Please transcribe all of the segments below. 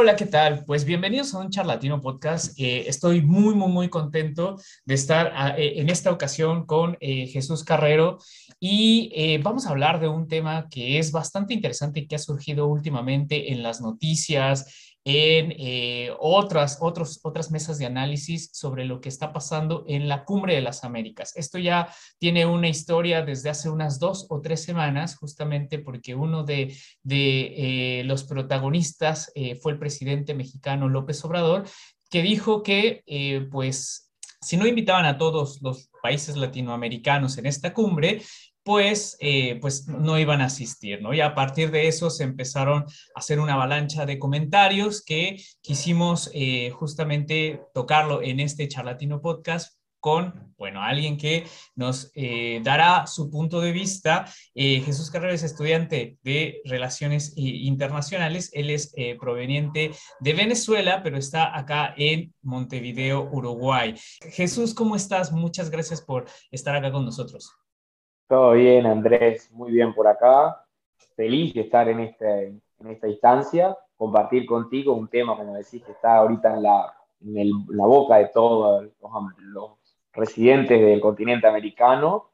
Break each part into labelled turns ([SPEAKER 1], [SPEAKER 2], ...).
[SPEAKER 1] Hola, ¿qué tal? Pues bienvenidos a un Charlatino Podcast. Eh, estoy muy, muy, muy contento de estar ah, eh, en esta ocasión con eh, Jesús Carrero y vamos a hablar de un tema que es bastante interesante y que ha surgido últimamente en las noticias, en eh, otras, otras mesas de análisis sobre lo que está pasando en la cumbre de las Américas. Esto ya tiene una historia desde hace unas dos o tres semanas, justamente porque uno de, de eh, los protagonistas eh, fue el presidente mexicano López Obrador, que dijo que, pues, si no invitaban a todos los países latinoamericanos en esta cumbre, pues, pues no iban a asistir, ¿no? Y a partir de eso se empezaron a hacer una avalancha de comentarios que quisimos eh, justamente tocarlo en este charlatino podcast con, bueno, alguien que nos eh, dará su punto de vista. Jesús Carrera es estudiante de Relaciones Internacionales. Él es proveniente de Venezuela, pero está acá en Montevideo, Uruguay. Jesús, ¿cómo estás? Muchas gracias por estar acá con nosotros.
[SPEAKER 2] Todo bien, Andrés, muy bien por acá. Feliz de estar en, este, en esta instancia, compartir contigo un tema, como decís, que está ahorita en la, en la boca de todos los, residentes del continente americano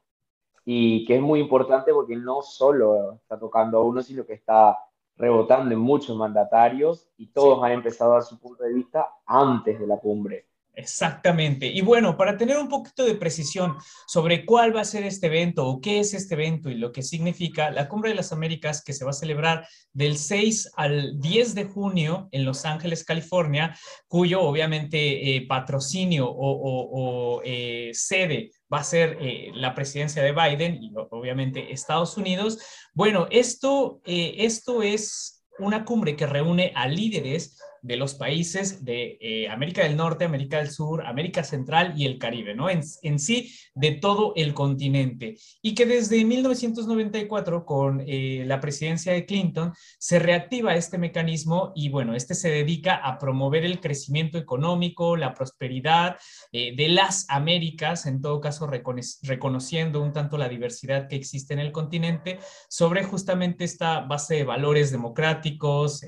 [SPEAKER 2] y que es muy importante porque no solo está tocando a uno, sino que está rebotando en muchos mandatarios y todos han empezado a dar su punto de vista antes de la cumbre.
[SPEAKER 1] Exactamente. Y bueno, para tener un poquito de precisión sobre cuál va a ser este evento o qué es este evento y lo que significa, la Cumbre de las Américas que se va a celebrar del 6 al 10 de junio en Los Ángeles, California, cuyo obviamente eh, patrocinio o, eh, sede va a ser eh, la presidencia de Biden y obviamente Estados Unidos. Bueno, esto, esto es una cumbre que reúne a líderes de los países de eh, América del Norte, América del Sur, América Central y el Caribe, ¿no? En, en sí, de todo el continente. Y que desde 1994, con eh, la presidencia de Clinton, se reactiva este mecanismo y, bueno, este se dedica a promover el crecimiento económico, la prosperidad eh, de las Américas, en todo caso, reconociendo un tanto la diversidad que existe en el continente, sobre justamente esta base de valores democráticos,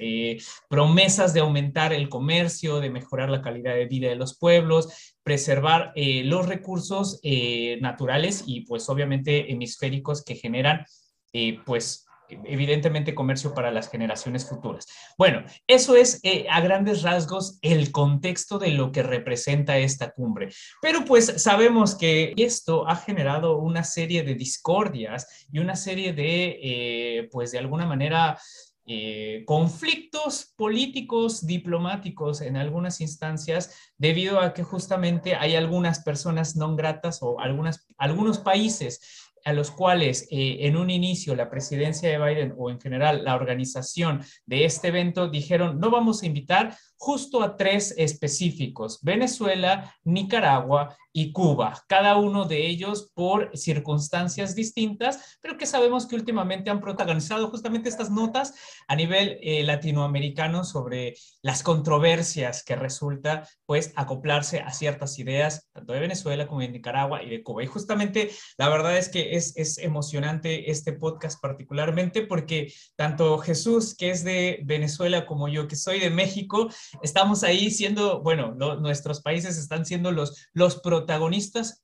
[SPEAKER 1] promesas de aumentar el comercio, de mejorar la calidad de vida de los pueblos, preservar eh, los recursos eh, naturales y pues obviamente hemisféricos que generan eh, pues evidentemente comercio para las generaciones futuras. Bueno, eso es a grandes rasgos el contexto de lo que representa esta cumbre. Pero pues sabemos que esto ha generado una serie de discordias y una serie de, pues de alguna manera, eh, conflictos políticos, diplomáticos en algunas instancias, debido a que justamente hay algunas personas no gratas o algunas, algunos países a los cuales eh, en un inicio la presidencia de Biden o en general la organización de este evento dijeron no vamos a invitar justo a tres específicos, Venezuela, Nicaragua y Cuba, cada uno de ellos por circunstancias distintas, pero que sabemos que últimamente han protagonizado justamente estas notas a nivel eh, latinoamericano sobre las controversias que resulta pues acoplarse a ciertas ideas, tanto de Venezuela como de Nicaragua y de Cuba. Y justamente la verdad es que es, es emocionante este podcast particularmente porque tanto Jesús, que es de Venezuela, como yo, que soy de México, estamos ahí siendo, bueno, nuestros países están siendo los, los protagonistas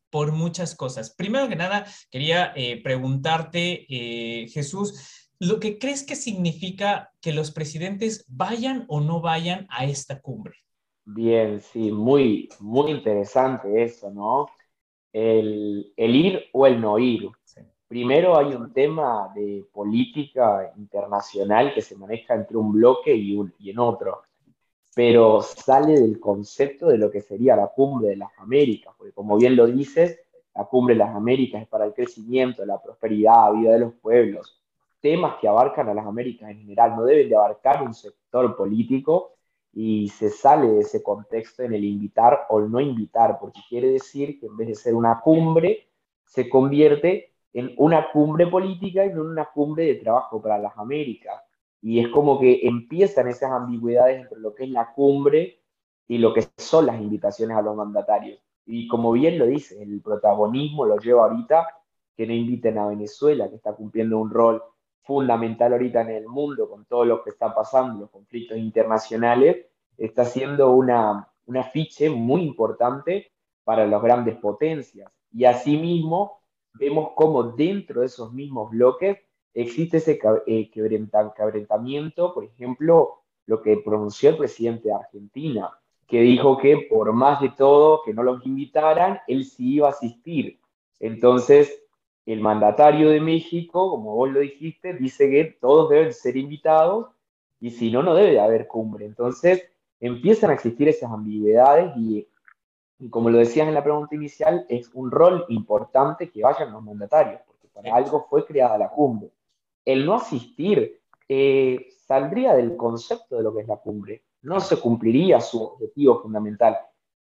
[SPEAKER 1] por muchas cosas. Primero que nada, quería eh, preguntarte, eh, Jesús, lo que crees que significa que los presidentes vayan o no vayan a esta cumbre.
[SPEAKER 2] Bien, sí, muy, muy interesante eso, ¿no? El, el ir o el no ir. Primero hay un tema de política internacional que se maneja entre un bloque y, un, y en otro pero sale del concepto de lo que sería la cumbre de las Américas, porque como bien lo dices, la cumbre de las Américas es para el crecimiento, la prosperidad, la vida de los pueblos, temas que abarcan a las Américas en general, no deben de abarcar un sector político y se sale de ese contexto en el invitar o no invitar, porque quiere decir que en vez de ser una cumbre, se convierte en una cumbre política y no en una cumbre de trabajo para las Américas. Y es como que empiezan esas ambigüedades entre lo que es la cumbre y lo que son las invitaciones a los mandatarios. Y como bien lo dice, el protagonismo lo lleva ahorita que no inviten a Venezuela, que está cumpliendo un rol fundamental ahorita en el mundo con todo lo que está pasando, los conflictos internacionales, está siendo una, un afiche muy importante para las grandes potencias. Y asimismo, vemos cómo dentro de esos mismos bloques existe ese eh, quebrantamiento, por ejemplo, lo que pronunció el presidente de Argentina, que dijo que por más de todo que no los invitaran, él sí iba a asistir. Entonces, el mandatario de México, como vos lo dijiste, dice que todos deben ser invitados y si no, no debe de haber cumbre. Entonces, empiezan a existir esas ambigüedades y, como lo decías en la pregunta inicial, es un rol importante que vayan los mandatarios, porque para algo fue creada la cumbre. El no asistir eh, saldría del concepto de lo que es la cumbre, no se cumpliría su objetivo fundamental.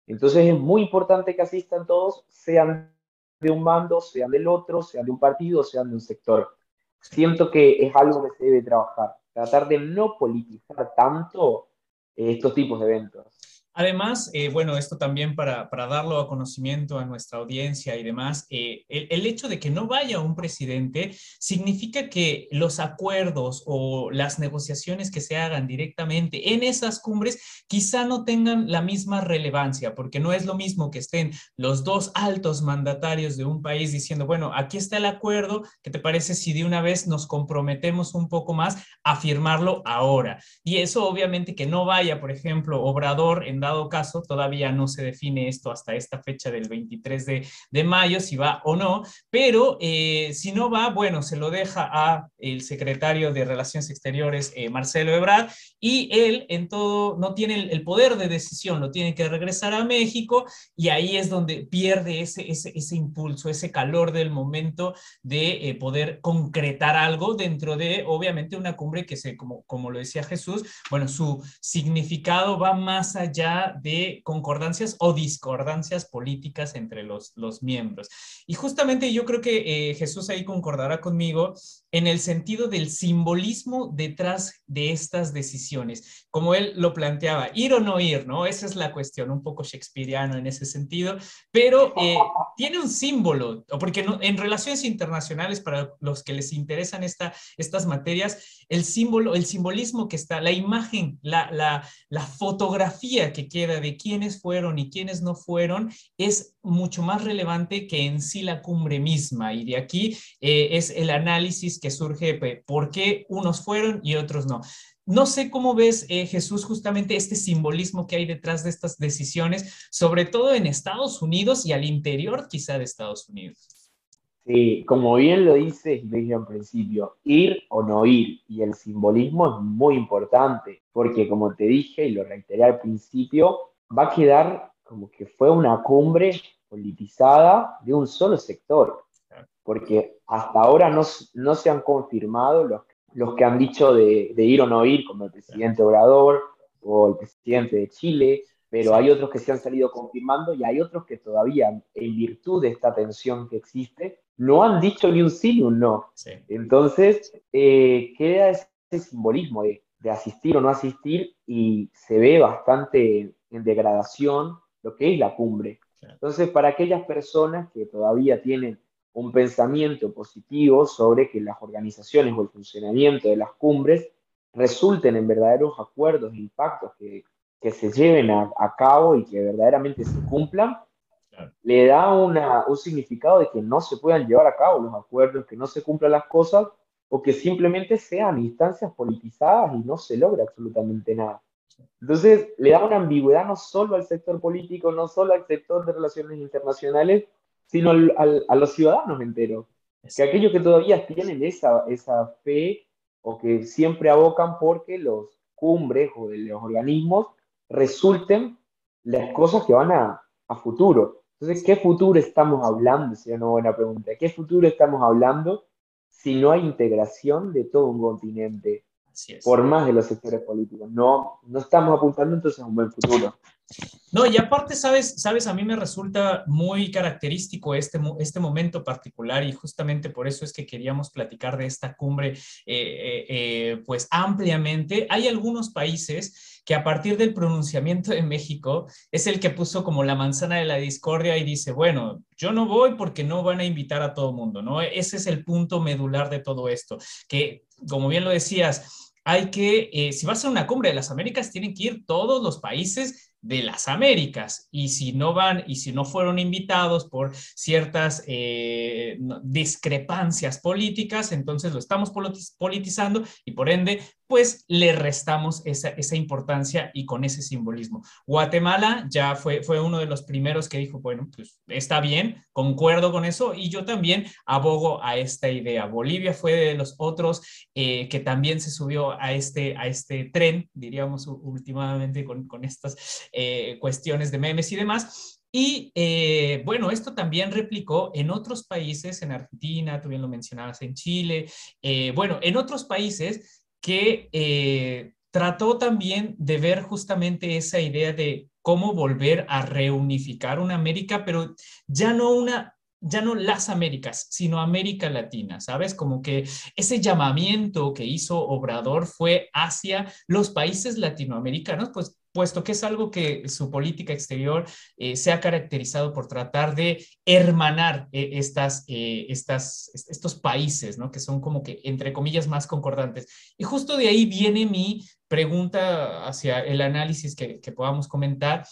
[SPEAKER 2] Entonces es muy importante que asistan todos, sean de un bando, sean del otro, sean de un partido, sean de un sector. Siento que es algo que se debe trabajar, tratar de no politizar tanto eh, estos tipos de eventos.
[SPEAKER 1] Además, eh, bueno, esto también para, darlo a conocimiento a nuestra audiencia y demás, eh, el, hecho de que no vaya un presidente significa que los acuerdos o las negociaciones que se hagan directamente en esas cumbres quizá no tengan la misma relevancia, porque no es lo mismo que estén los dos altos mandatarios de un país diciendo, bueno, aquí está el acuerdo, ¿qué te parece si de una vez nos comprometemos un poco más a firmarlo ahora? Y eso obviamente que no vaya, por ejemplo, Obrador en dado caso, todavía no se define esto hasta esta fecha del 23 de, mayo, si va o no, pero eh, si no va, bueno, se lo deja a el secretario de Relaciones Exteriores, eh, Marcelo Ebrard, y él en todo no tiene el, poder de decisión, lo tiene que regresar a México y ahí es donde pierde ese, ese, impulso, ese calor del momento de eh, poder concretar algo dentro de, obviamente, una cumbre que se, como, como lo decía Jesús, bueno, su significado va más allá de concordancias o discordancias políticas entre los, los miembros. Y justamente yo creo que eh, Jesús ahí concordará conmigo en el sentido del simbolismo detrás de estas decisiones, como él lo planteaba, ir o no ir, ¿no? Esa es la cuestión, un poco shakespeariano en ese sentido, pero eh, tiene un símbolo, porque en relaciones internacionales, para los que les interesan esta, estas materias, el símbolo, el simbolismo que está, la imagen, la, la, la fotografía que queda de quiénes fueron y quiénes no fueron, es mucho más relevante que en sí la cumbre misma. Y de aquí eh, es el análisis que surge por qué unos fueron y otros no. No sé cómo ves, eh, Jesús, justamente este simbolismo que hay detrás de estas decisiones, sobre todo en Estados Unidos y al interior quizá de Estados Unidos.
[SPEAKER 2] Sí, como bien lo dices, dije al principio, ir o no ir, y el simbolismo es muy importante, porque como te dije y lo reiteré al principio, va a quedar como que fue una cumbre politizada de un solo sector porque hasta ahora no, no se han confirmado los, los que han dicho de, de, ir o no ir, como el presidente Obrador o el presidente de Chile, pero hay otros que se han salido confirmando y hay otros que todavía, en virtud de esta tensión que existe, no han dicho ni un sí ni un no. Entonces, eh, queda ese simbolismo de, de asistir o no asistir y se ve bastante en degradación lo que es la cumbre. Entonces, para aquellas personas que todavía tienen un pensamiento positivo sobre que las organizaciones o el funcionamiento de las cumbres resulten en verdaderos acuerdos e impactos que, que se lleven a, cabo y que verdaderamente se cumplan, le da una, un significado de que no se puedan llevar a cabo los acuerdos, que no se cumplan las cosas o que simplemente sean instancias politizadas y no se logra absolutamente nada. Entonces, le da una ambigüedad no solo al sector político, no solo al sector de relaciones internacionales, sino a los ciudadanos enteros. Que aquellos que todavía tienen esa, esa fe o que siempre abocan porque los cumbres o los organismos resulten las cosas que van a, a futuro. Entonces, ¿qué futuro estamos hablando? Sería una buena pregunta. ¿Qué futuro estamos hablando si no hay integración de todo un continente? Por más de los sectores políticos. No, no estamos apuntando entonces a un buen futuro.
[SPEAKER 1] No, y aparte, sabes, sabes, a mí me resulta muy característico este, este momento particular y justamente por eso es que queríamos platicar de esta cumbre, eh, eh, eh, pues ampliamente. Hay algunos países que a partir del pronunciamiento de México es el que puso como la manzana de la discordia y dice, bueno, yo no voy porque no van a invitar a todo mundo, ¿no? Ese es el punto medular de todo esto, que como bien lo decías, hay que, eh, si va a ser una cumbre de las Américas, tienen que ir todos los países de las Américas. Y si no van y si no fueron invitados por ciertas eh, discrepancias políticas, entonces lo estamos politizando y por ende, pues le restamos esa, esa, importancia y con ese simbolismo. Guatemala ya fue, fue uno de los primeros que dijo, bueno, pues está bien, concuerdo con eso y yo también abogo a esta idea. Bolivia fue de los otros eh, que también se subió a este, a este tren, diríamos últimamente con, con estas eh, cuestiones de memes y demás. Y eh, bueno, esto también replicó en otros países, en Argentina, tú bien lo mencionabas, en Chile, eh, bueno, en otros países que trató también de ver justamente esa idea de cómo volver a reunificar una América, pero ya no una ya no las Américas, sino América Latina, ¿sabes? Como que ese llamamiento que hizo Obrador fue hacia los países latinoamericanos, pues puesto que es algo que su política exterior eh, se ha caracterizado por tratar de hermanar eh, estas, eh, estas, estos países, ¿no? Que son como que, entre comillas, más concordantes. Y justo de ahí viene mi pregunta hacia el análisis que, que podamos comentar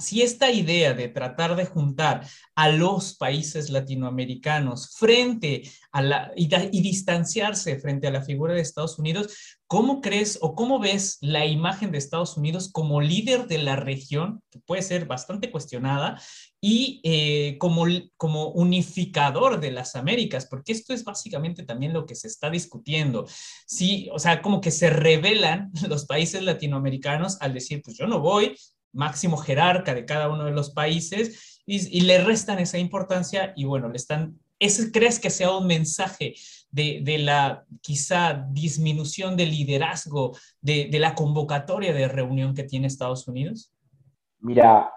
[SPEAKER 1] si esta idea de tratar de juntar a los países latinoamericanos frente a la y, distanciarse frente a la figura de Estados Unidos, ¿cómo crees o cómo ves la imagen de Estados Unidos como líder de la región, que puede ser bastante cuestionada, y eh, como, como unificador de las Américas? Porque esto es básicamente también lo que se está discutiendo. Sí, o sea, como que se revelan los países latinoamericanos al decir, pues yo no voy, máximo jerarca de cada uno de los países y, le restan esa importancia y bueno, le están, ¿ese crees que sea un mensaje de, de la quizá disminución del liderazgo de, de, la convocatoria de reunión que tiene Estados Unidos?
[SPEAKER 2] Mira,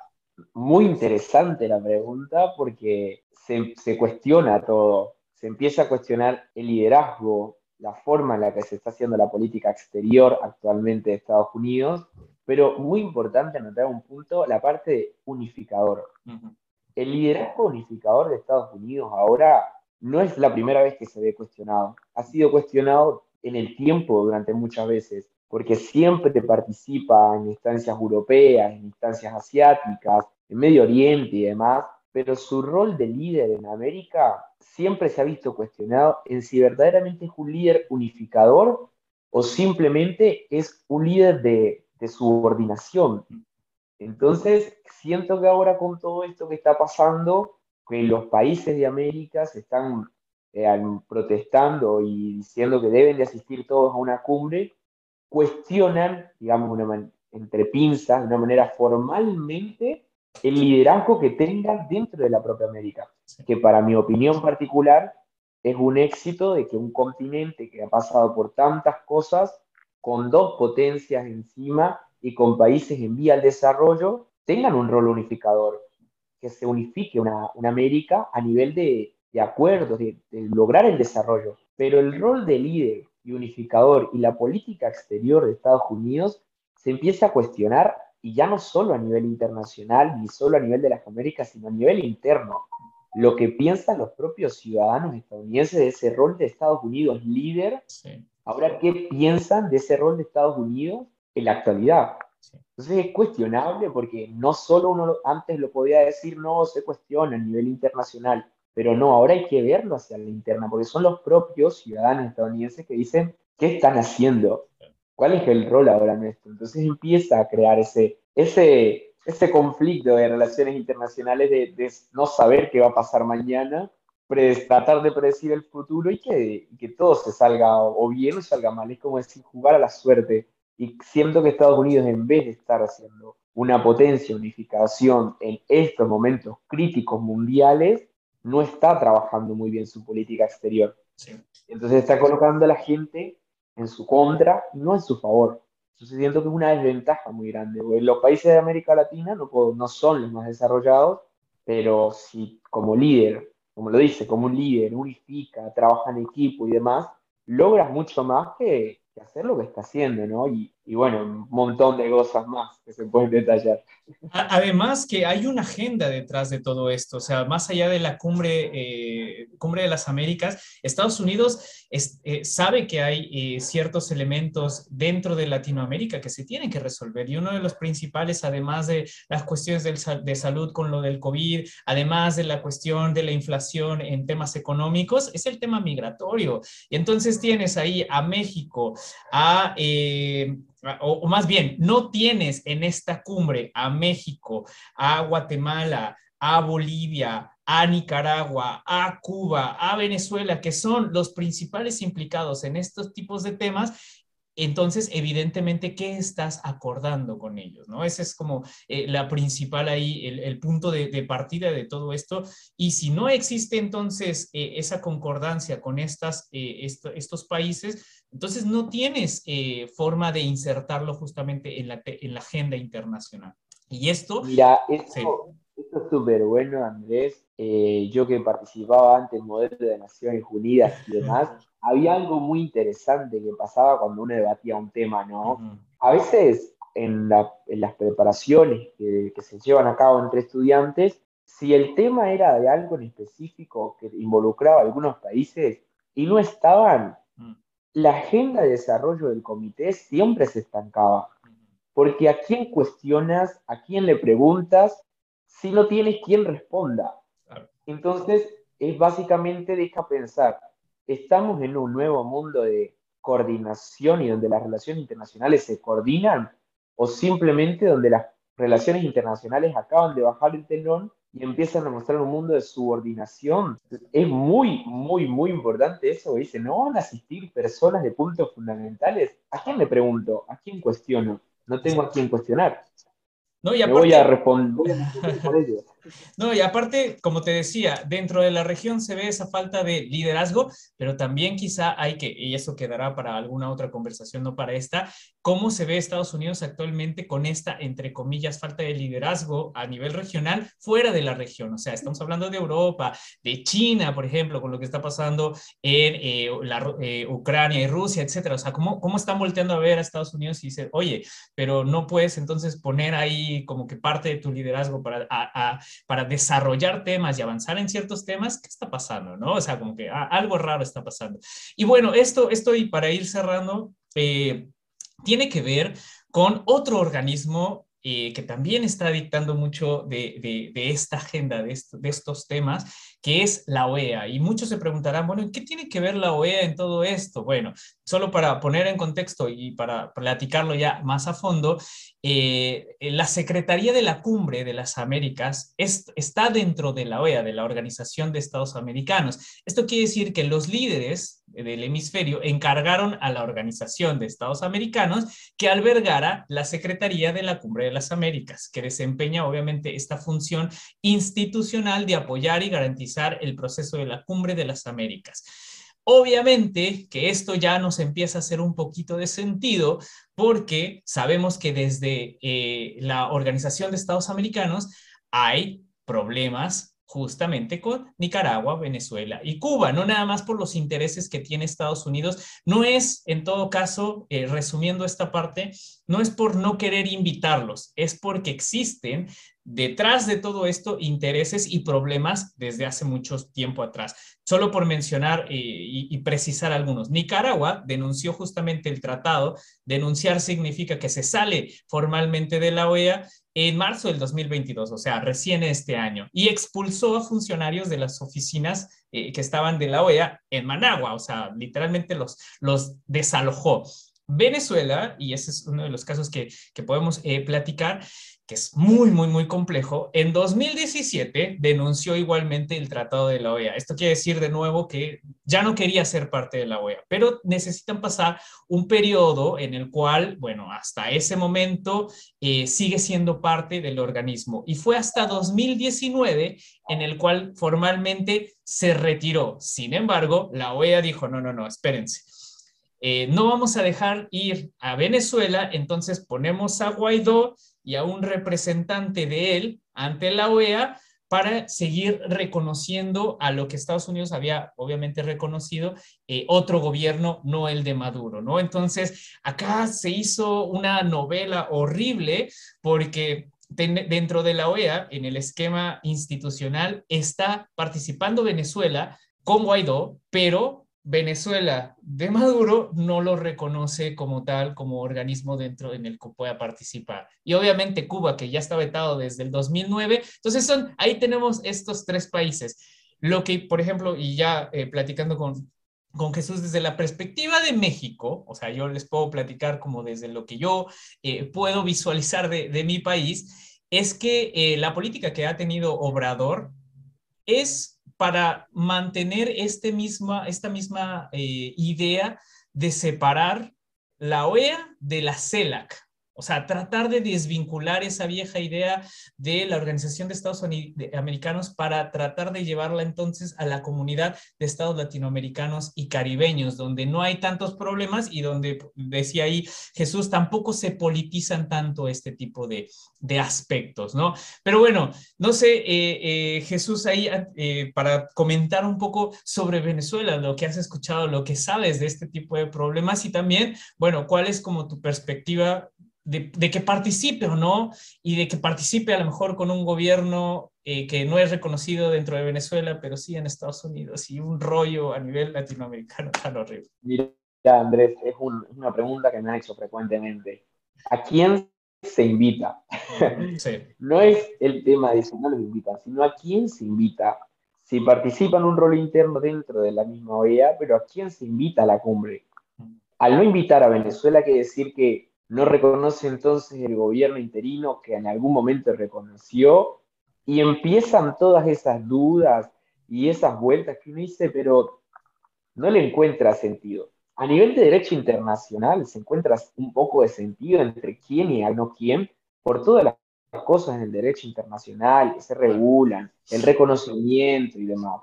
[SPEAKER 2] muy interesante la pregunta porque se, se cuestiona todo, se empieza a cuestionar el liderazgo, la forma en la que se está haciendo la política exterior actualmente de Estados Unidos pero muy importante anotar un punto, la parte unificador. El liderazgo unificador de Estados Unidos ahora no es la primera vez que se ve cuestionado. Ha sido cuestionado en el tiempo durante muchas veces, porque siempre participa en instancias europeas, en instancias asiáticas, en Medio Oriente y demás, pero su rol de líder en América siempre se ha visto cuestionado en si verdaderamente es un líder unificador o simplemente es un líder de de subordinación. Entonces, siento que ahora con todo esto que está pasando, que los países de América se están eh, protestando y diciendo que deben de asistir todos a una cumbre, cuestionan, digamos, entre pinzas, de una manera formalmente, el liderazgo que tengan dentro de la propia América, que para mi opinión particular es un éxito de que un continente que ha pasado por tantas cosas con dos potencias encima y con países en vía al desarrollo, tengan un rol unificador, que se unifique una, América a nivel de, de acuerdos, de, lograr el desarrollo. Pero el rol de líder y unificador y la política exterior de Estados Unidos se empieza a cuestionar y ya no solo a nivel internacional ni solo a nivel de las Américas, sino a nivel interno. Lo que piensan los propios ciudadanos estadounidenses de ese rol de Estados Unidos líder sí. Ahora, ¿qué piensan de ese rol de Estados Unidos en la actualidad? Entonces es cuestionable porque no solo uno antes lo podía decir, no, se cuestiona a nivel internacional, pero no, ahora hay que verlo hacia la interna, porque son los propios ciudadanos estadounidenses que dicen, ¿qué están haciendo? ¿Cuál es el rol ahora nuestro? Entonces empieza a crear ese, ese, ese conflicto de relaciones internacionales de, de no saber qué va a pasar mañana tratar de predecir el futuro y que, que, todo se salga o bien o salga mal. Es como decir, jugar a la suerte. Y siento que Estados Unidos, en vez de estar haciendo una potencia, unificación en estos momentos críticos mundiales, no está trabajando muy bien su política exterior. Entonces está colocando a la gente en su contra, no en su favor. Entonces siento que es una desventaja muy grande. Los países de América Latina no, no son los más desarrollados, pero si como líder como lo dice, como un líder, unifica, trabaja en equipo y demás, logras mucho más que, hacer lo que está haciendo, ¿no? Y, y bueno, un montón de cosas más que se pueden detallar.
[SPEAKER 1] Además que hay una agenda detrás de todo esto, o sea, más allá de la cumbre, eh, cumbre de las Américas, Estados Unidos eh, sabe que hay eh, ciertos elementos dentro de Latinoamérica que se tienen que resolver y uno de los principales, además de las cuestiones de salud con lo del COVID, además de la cuestión de la inflación en temas económicos, es el tema migratorio. Y entonces tienes ahí a México, a o, más bien, no tienes en esta cumbre a México, a Guatemala, a Bolivia, a Nicaragua, a Cuba, a Venezuela, que son los principales implicados en estos tipos de temas, entonces, evidentemente, ¿qué estás acordando con ellos? ¿no? Ese es como eh, la principal ahí, el, punto de, partida de todo esto. Y si no existe entonces eh, esa concordancia con estas, eh, estos países, entonces no tienes forma de insertarlo justamente en la, en la agenda internacional. Y esto...
[SPEAKER 2] Mira, esto, esto es súper bueno, Andrés. yo que participaba antes en modelo de Naciones Unidas y demás había algo muy interesante que pasaba cuando uno debatía un tema, ¿no? A veces en, las preparaciones que, se llevan a cabo entre estudiantes, si el tema era de algo en específico que involucraba a algunos países y no estaban, la agenda de desarrollo del comité siempre se estancaba. Porque a quién cuestionas, a quién le preguntas, si no tienes quien responda. Entonces, es básicamente deja pensar, estamos en un nuevo mundo de coordinación y donde las relaciones internacionales se coordinan o simplemente donde las relaciones internacionales acaban de bajar el telón y empiezan a mostrar un mundo de subordinación. Es muy, muy, muy importante eso. Dice, ¿no van a asistir personas de puntos fundamentales? ¿A quién le pregunto? ¿A quién cuestiono? No tengo a quién cuestionar.
[SPEAKER 1] No, y voy a responder. No, y aparte, como te decía, dentro de la región se ve esa falta de liderazgo, pero también quizá hay que, y eso quedará para alguna otra conversación, no para esta, cómo se ve Estados Unidos actualmente con esta, entre comillas, falta de liderazgo a nivel regional fuera de la región. O sea, estamos hablando de Europa, de China, por ejemplo, con lo que está pasando en eh, la, eh, Ucrania y Rusia, etcétera. O sea, ¿cómo, cómo están volteando a ver a Estados Unidos y dicen, oye, pero no puedes entonces poner ahí como que parte de tu liderazgo para, para desarrollar temas y avanzar en ciertos temas, ¿qué está pasando? ¿no? O sea, como que ah, algo raro está pasando. Y bueno, esto, esto para ir cerrando, eh, tiene que ver con otro organismo eh, que también está dictando mucho de, de, esta agenda, de, estos temas, que es la OEA. Y muchos se preguntarán, bueno, ¿qué tiene que ver la OEA en todo esto? Bueno, solo para poner en contexto y para platicarlo ya más a fondo, eh, la Secretaría de la Cumbre de las Américas está dentro de la OEA, de la Organización de Estados Americanos. Esto quiere decir que los líderes del hemisferio encargaron a la Organización de Estados Americanos que albergara la Secretaría de la Cumbre de las Américas, que desempeña obviamente esta función institucional de apoyar y garantizar el proceso de la Cumbre de las Américas. Obviamente que esto ya nos empieza a hacer un poquito de sentido porque sabemos que desde eh, la Organización de Estados Americanos hay problemas justamente con Nicaragua, Venezuela y Cuba, no nada más por los intereses que tiene Estados Unidos, no es, en todo caso, eh, resumiendo esta parte, no es por no querer invitarlos, es porque existen detrás de todo esto intereses y problemas desde hace mucho tiempo atrás. Solo por mencionar eh, y, precisar algunos. Nicaragua denunció justamente el tratado. Denunciar significa que se sale formalmente de la OEA en marzo del 2022, o sea, recién este año, y expulsó a funcionarios de las oficinas eh, que estaban de la OEA en Managua, o sea, literalmente los, los desalojó. Venezuela, y ese es uno de los casos que, podemos eh, platicar, que es muy, muy, muy complejo, en 2017 denunció igualmente el Tratado de la OEA. Esto quiere decir de nuevo que ya no quería ser parte de la OEA, pero necesitan pasar un periodo en el cual, bueno, hasta ese momento eh, sigue siendo parte del organismo. Y fue hasta 2019 en el cual formalmente se retiró. Sin embargo, la OEA dijo, no, no, no, espérense. Eh, no vamos a dejar ir a Venezuela, entonces ponemos a Guaidó y a un representante de él ante la OEA para seguir reconociendo a lo que Estados Unidos había obviamente reconocido, eh, otro gobierno, no el de Maduro, ¿no? Entonces, acá se hizo una novela horrible porque dentro de la OEA, en el esquema institucional, está participando Venezuela con Guaidó, pero Venezuela de Maduro no lo reconoce como tal, como organismo dentro en el que pueda participar. Y obviamente Cuba, que ya está vetado desde el 2009. Entonces, son, ahí tenemos estos tres países. Lo que, por ejemplo, y ya eh, platicando con, con Jesús desde la perspectiva de México, o sea, yo les puedo platicar como desde lo que yo eh, puedo visualizar de, de, mi país, es que eh, la política que ha tenido Obrador es para mantener este esta misma eh, idea de separar la OEA de la CELAC. O sea, tratar de desvincular esa vieja idea de la Organización de Estados Americanos para tratar de llevarla entonces a la comunidad de estados latinoamericanos y caribeños, donde no hay tantos problemas y donde, decía ahí Jesús, tampoco se politizan tanto este tipo de, aspectos, ¿no? Pero bueno, no sé, eh, eh, Jesús, ahí eh, para comentar un poco sobre Venezuela, lo que has escuchado, lo que sabes de este tipo de problemas y también, bueno, cuál es como tu perspectiva de, que participe o no, y de que participe a lo mejor con un gobierno eh, que no es reconocido dentro de Venezuela, pero sí en Estados Unidos, y un rollo a nivel latinoamericano tan horrible.
[SPEAKER 2] Mira, Andrés, es una pregunta que me han hecho frecuentemente. ¿A quién se invita? no es el tema de si no les invitan, sino a quién se invita. Si participa en un rol interno dentro de la misma OEA, pero a quién se invita a la cumbre. Al no invitar a Venezuela, hay que decir que no reconoce entonces el gobierno interino que en algún momento reconoció y empiezan todas esas dudas y esas vueltas que uno dice, pero no le encuentra sentido. A nivel de derecho internacional se encuentra un poco de sentido entre quién y no quién por todas las cosas en el derecho internacional que se regulan, el reconocimiento y demás.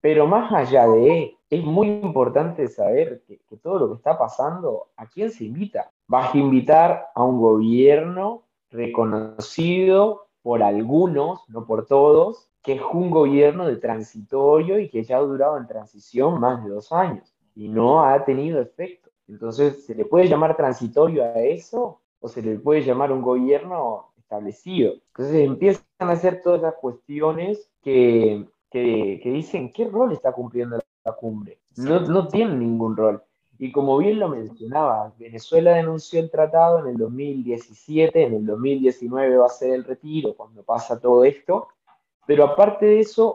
[SPEAKER 2] Pero más allá de, es muy importante saber que, todo lo que está pasando, ¿a quién se invita? Vas a invitar a un gobierno reconocido por algunos, no por todos, que es un gobierno de transitorio y que ya ha durado en transición más de dos años y no ha tenido efecto. Entonces, ¿se le puede llamar transitorio a eso o se le puede llamar un gobierno establecido? Entonces empiezan a hacer todas esas cuestiones que, que, dicen qué rol está cumpliendo la cumbre. No, no tiene ningún rol. Y como bien lo mencionaba, Venezuela denunció el tratado en el 2017, en el 2019 va a ser el retiro cuando pasa todo esto, pero aparte de eso,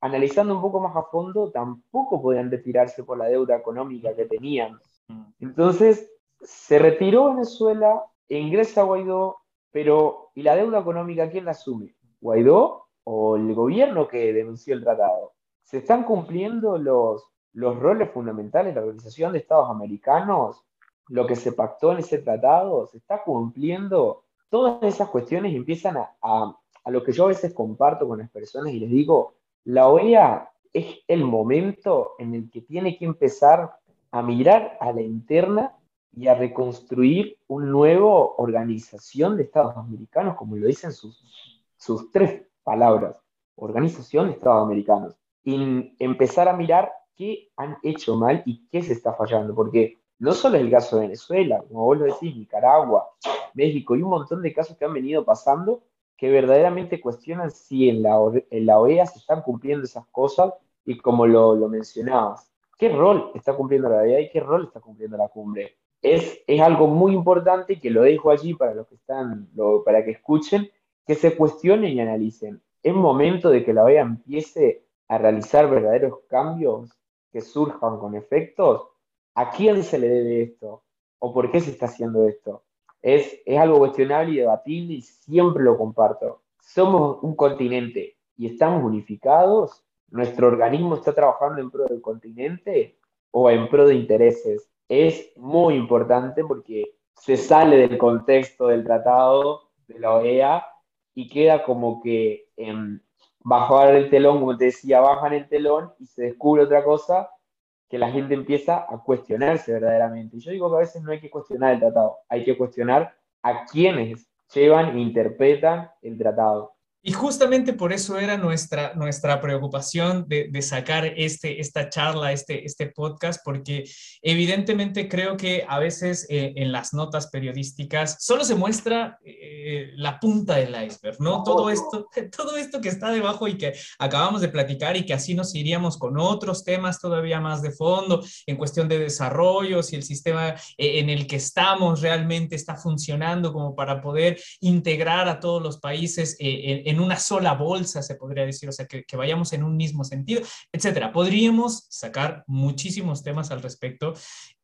[SPEAKER 2] analizando un poco más a fondo, tampoco podían retirarse por la deuda económica que tenían. Entonces, se retiró Venezuela, ingresa Guaidó, pero ¿y la deuda económica quién la asume? ¿Guaidó o el gobierno que denunció el tratado. ¿Se están cumpliendo los, los roles fundamentales de la Organización de Estados Americanos? ¿Lo que se pactó en ese tratado? ¿Se está cumpliendo? Todas esas cuestiones empiezan a, a, lo que yo a veces comparto con las personas y les digo, la OEA es el momento en el que tiene que empezar a mirar a la interna y a reconstruir una nueva organización de Estados americanos, como lo dicen sus, sus tres palabras, Organización de Estados Americanos, y empezar a mirar qué han hecho mal y qué se está fallando, porque no solo es el caso de Venezuela, como vos lo decís, Nicaragua, México, y un montón de casos que han venido pasando que verdaderamente cuestionan si en la, en la OEA se están cumpliendo esas cosas y como lo, lo, mencionabas, ¿qué rol está cumpliendo la OEA y qué rol está cumpliendo la cumbre? Es, es algo muy importante que lo dejo allí para los que están, para que escuchen que se cuestionen y analicen. Es momento de que la OEA empiece a realizar verdaderos cambios que surjan con efectos. ¿A quién se le debe esto? ¿O por qué se está haciendo esto? Es, es algo cuestionable y debatible y siempre lo comparto. Somos un continente y estamos unificados. ¿Nuestro organismo está trabajando en pro del continente o en pro de intereses? Es muy importante porque se sale del contexto del tratado de la OEA y queda como que eh, bajar el telón, como te decía, bajan el telón y se descubre otra cosa que la gente empieza a cuestionarse verdaderamente. Y yo digo que a veces no hay que cuestionar el tratado, hay que cuestionar a quienes llevan e interpretan el tratado.
[SPEAKER 1] Y justamente por eso era nuestra, nuestra preocupación de, de, sacar este, esta charla, este, este podcast, porque evidentemente creo que a veces eh, en las notas periodísticas solo se muestra eh, la punta del iceberg, ¿no? Todo esto, todo esto que está debajo y que acabamos de platicar y que así nos iríamos con otros temas todavía más de fondo en cuestión de desarrollo, si el sistema eh, en el que estamos realmente está funcionando como para poder integrar a todos los países en en una sola bolsa, se podría decir, o sea, que, vayamos en un mismo sentido, etcétera. Podríamos sacar muchísimos temas al respecto,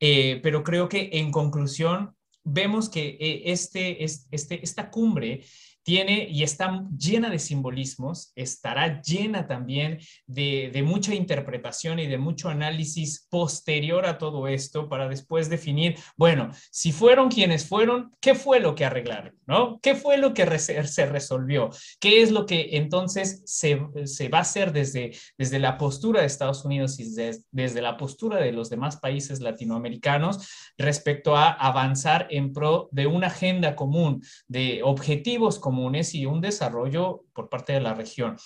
[SPEAKER 1] eh, pero creo que en conclusión vemos que eh, este, este, esta cumbre tiene y está llena de simbolismos, estará llena también de, mucha interpretación y de mucho análisis posterior a todo esto para después definir, bueno, si fueron quienes fueron, ¿qué fue lo que arreglaron? ¿No? ¿Qué fue lo que se resolvió? ¿Qué es lo que entonces se, va a hacer desde, desde la postura de Estados Unidos y desde la postura de los demás países latinoamericanos respecto a avanzar en pro de una agenda común, de objetivos comunes? Comunes y un desarrollo por parte de la región.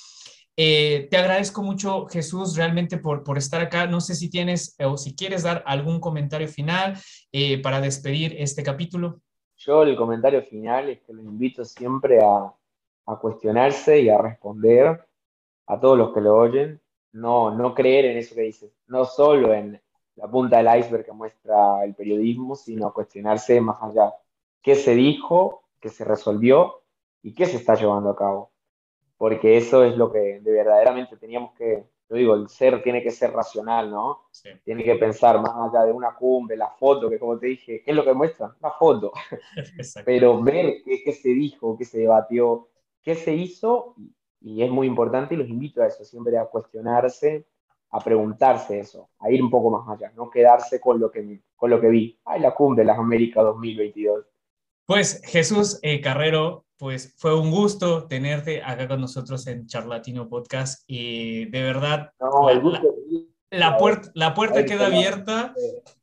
[SPEAKER 1] Eh, te agradezco mucho, Jesús, realmente por, por, estar acá. No sé si tienes o si quieres dar algún comentario final eh, para despedir este capítulo.
[SPEAKER 2] Yo el comentario final es que los invito siempre a, a, cuestionarse y a responder a todos los que lo oyen. No, no creer en eso que dices, no solo en la punta del iceberg que muestra el periodismo, sino cuestionarse más allá. ¿Qué se dijo? ¿Qué se resolvió? Y qué se está llevando a cabo. Porque eso es lo que de verdaderamente teníamos que, yo digo, el ser tiene que ser racional, ¿no? Tiene que pensar más allá de una cumbre, la foto, que como te dije, ¿qué es lo que muestra? La foto. Pero ver qué, se dijo, qué se debatió, qué se hizo, y es muy importante y los invito a eso, siempre a cuestionarse, a preguntarse eso, a ir un poco más allá, no quedarse con lo que, con lo que vi. Ay, la cumbre de las Américas 2022.
[SPEAKER 1] Pues Jesús eh, Carrero, pues fue un gusto tenerte acá con nosotros en Charlatino Podcast y de verdad la, puerta, la puerta queda abierta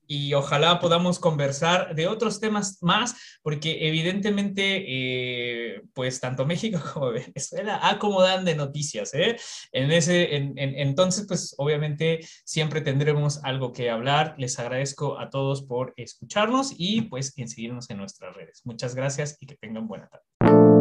[SPEAKER 1] y ojalá podamos conversar de otros temas más porque evidentemente eh, pues tanto México como Venezuela acomodan de noticias ¿eh? en ese entonces pues obviamente siempre tendremos algo que hablar. Les agradezco a todos por escucharnos y pues en seguirnos en nuestras redes. Muchas gracias y que tengan buena tarde